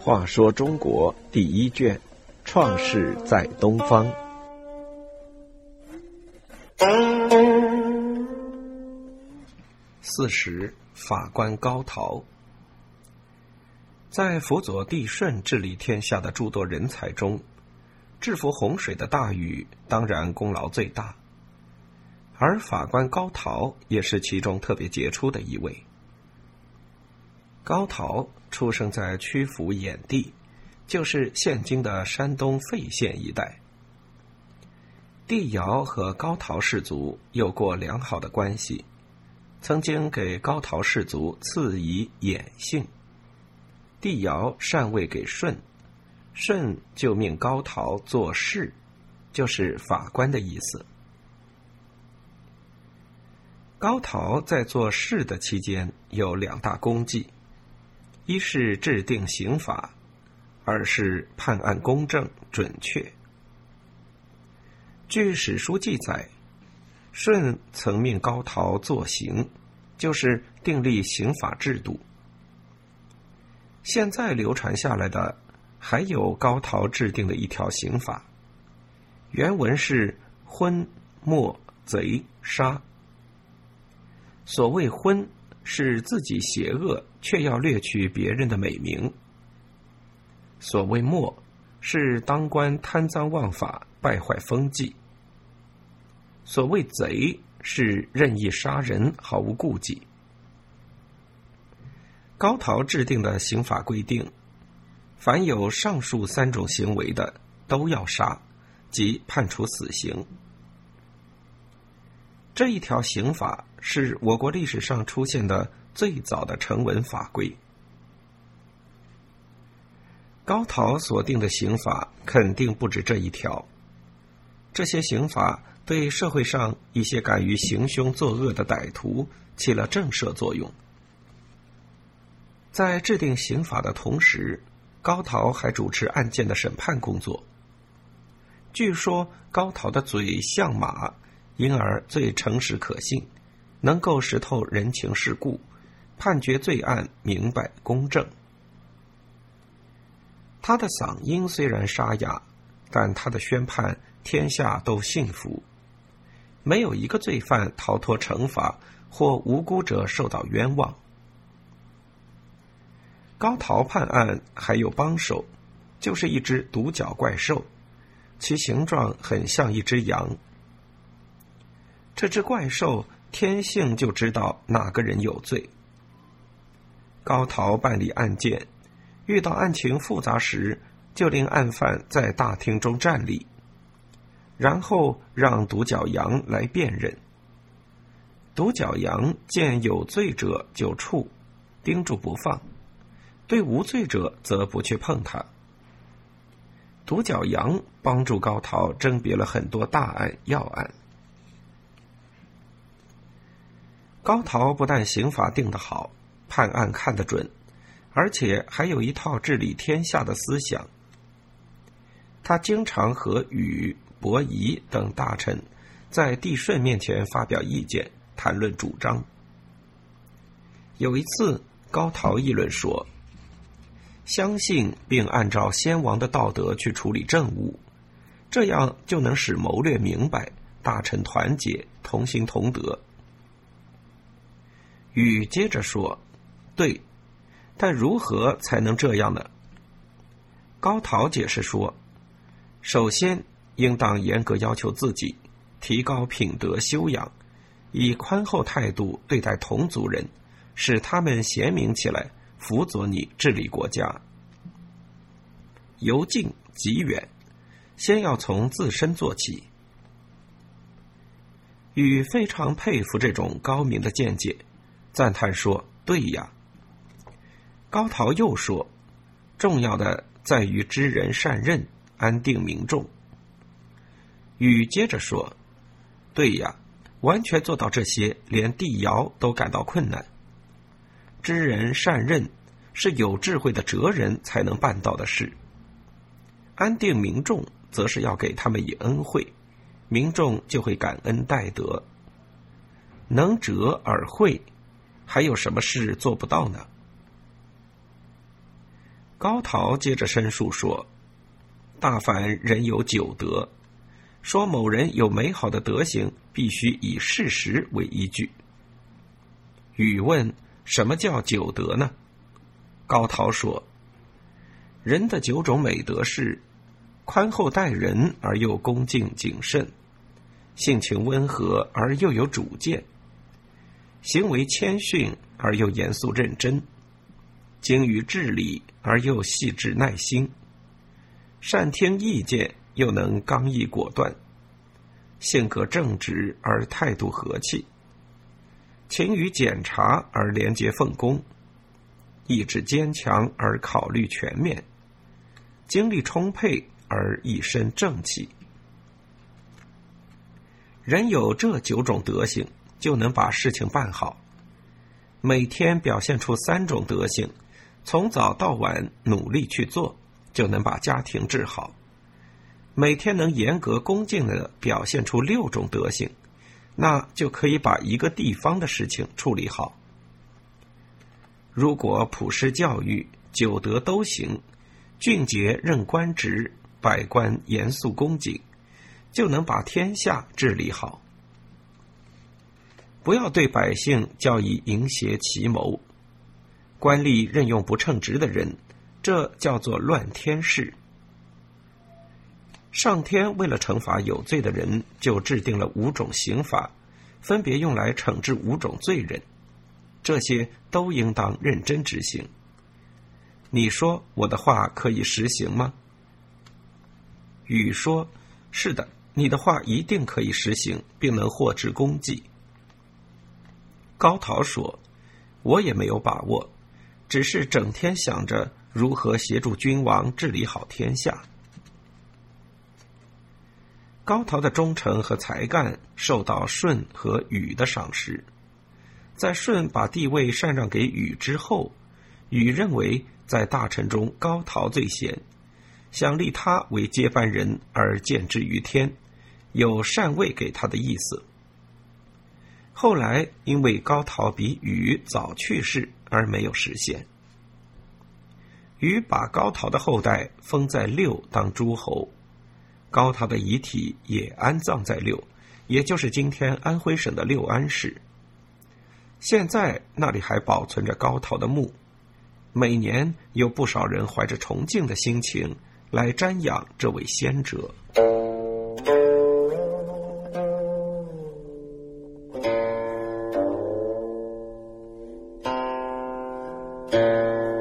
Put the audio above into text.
话说中国第一卷，创世在东方。四十，法官高陶，在辅佐帝舜治理天下的诸多人才中，制服洪水的大禹当然功劳最大，而法官高陶也是其中特别杰出的一位。高陶出生在曲阜衍地，就是现今的山东费县一带。帝尧和高陶氏族有过良好的关系，曾经给高陶氏族赐以衍姓。帝尧禅位给舜，舜就命高陶做士，就是法官的意思。高陶在做事的期间有两大功绩。一是制定刑法，二是判案公正准确。据史书记载，舜曾命高陶作刑，就是订立刑法制度。现在流传下来的还有高陶制定的一条刑法，原文是“昏、没、贼、杀”。所谓“昏”。是自己邪恶，却要掠取别人的美名。所谓没，是当官贪赃枉法，败坏风纪。所谓贼，是任意杀人，毫无顾忌。高陶制定的刑法规定，凡有上述三种行为的，都要杀，即判处死刑。这一条刑法是我国历史上出现的最早的成文法规。高陶所定的刑法肯定不止这一条。这些刑法对社会上一些敢于行凶作恶的歹徒起了震慑作用。在制定刑法的同时，高陶还主持案件的审判工作。据说高陶的嘴像马。因而最诚实可信，能够识透人情世故，判决罪案明白公正。他的嗓音虽然沙哑，但他的宣判天下都信服，没有一个罪犯逃脱惩罚，或无辜者受到冤枉。高陶判案还有帮手，就是一只独角怪兽，其形状很像一只羊。这只怪兽天性就知道哪个人有罪。高陶办理案件，遇到案情复杂时，就令案犯在大厅中站立，然后让独角羊来辨认。独角羊见有罪者就触，盯住不放；对无罪者则不去碰它。独角羊帮助高陶甄别了很多大案要案。高陶不但刑法定得好，判案看得准，而且还有一套治理天下的思想。他经常和禹、伯夷等大臣在帝舜面前发表意见，谈论主张。有一次，高陶议论说：“相信并按照先王的道德去处理政务，这样就能使谋略明白，大臣团结，同心同德。”禹接着说：“对，但如何才能这样呢？”高陶解释说：“首先，应当严格要求自己，提高品德修养，以宽厚态度对待同族人，使他们贤明起来，辅佐你治理国家。由近及远，先要从自身做起。”禹非常佩服这种高明的见解。赞叹说：“对呀。”高陶又说：“重要的在于知人善任，安定民众。”禹接着说：“对呀，完全做到这些，连帝尧都感到困难。知人善任是有智慧的哲人才能办到的事。安定民众，则是要给他们以恩惠，民众就会感恩戴德。”能哲而会，还有什么事做不到呢？高陶接着申述说：“大凡人有九德，说某人有美好的德行，必须以事实为依据。”禹问：“什么叫九德呢？”高陶说：“人的九种美德是：宽厚待人而又恭敬谨慎，性情温和而又有主见。”行为谦逊而又严肃认真，精于治理而又细致耐心，善听意见又能刚毅果断，性格正直而态度和气，勤于检查而廉洁奉公，意志坚强而考虑全面，精力充沛而一身正气。人有这九种德行。就能把事情办好。每天表现出三种德行，从早到晚努力去做，就能把家庭治好。每天能严格恭敬的表现出六种德行，那就可以把一个地方的事情处理好。如果普施教育，九德都行，俊杰任官职，百官严肃恭谨，就能把天下治理好。不要对百姓教以淫邪奇谋，官吏任用不称职的人，这叫做乱天事。上天为了惩罚有罪的人，就制定了五种刑法，分别用来惩治五种罪人，这些都应当认真执行。你说我的话可以实行吗？禹说：“是的，你的话一定可以实行，并能获致功绩。”高陶说：“我也没有把握，只是整天想着如何协助君王治理好天下。”高陶的忠诚和才干受到舜和禹的赏识。在舜把地位禅让给禹之后，禹认为在大臣中高陶最贤，想立他为接班人而建之于天，有禅位给他的意思。后来，因为高陶比禹早去世而没有实现。禹把高陶的后代封在六当诸侯，高陶的遗体也安葬在六，也就是今天安徽省的六安市。现在那里还保存着高陶的墓，每年有不少人怀着崇敬的心情来瞻仰这位先哲。Música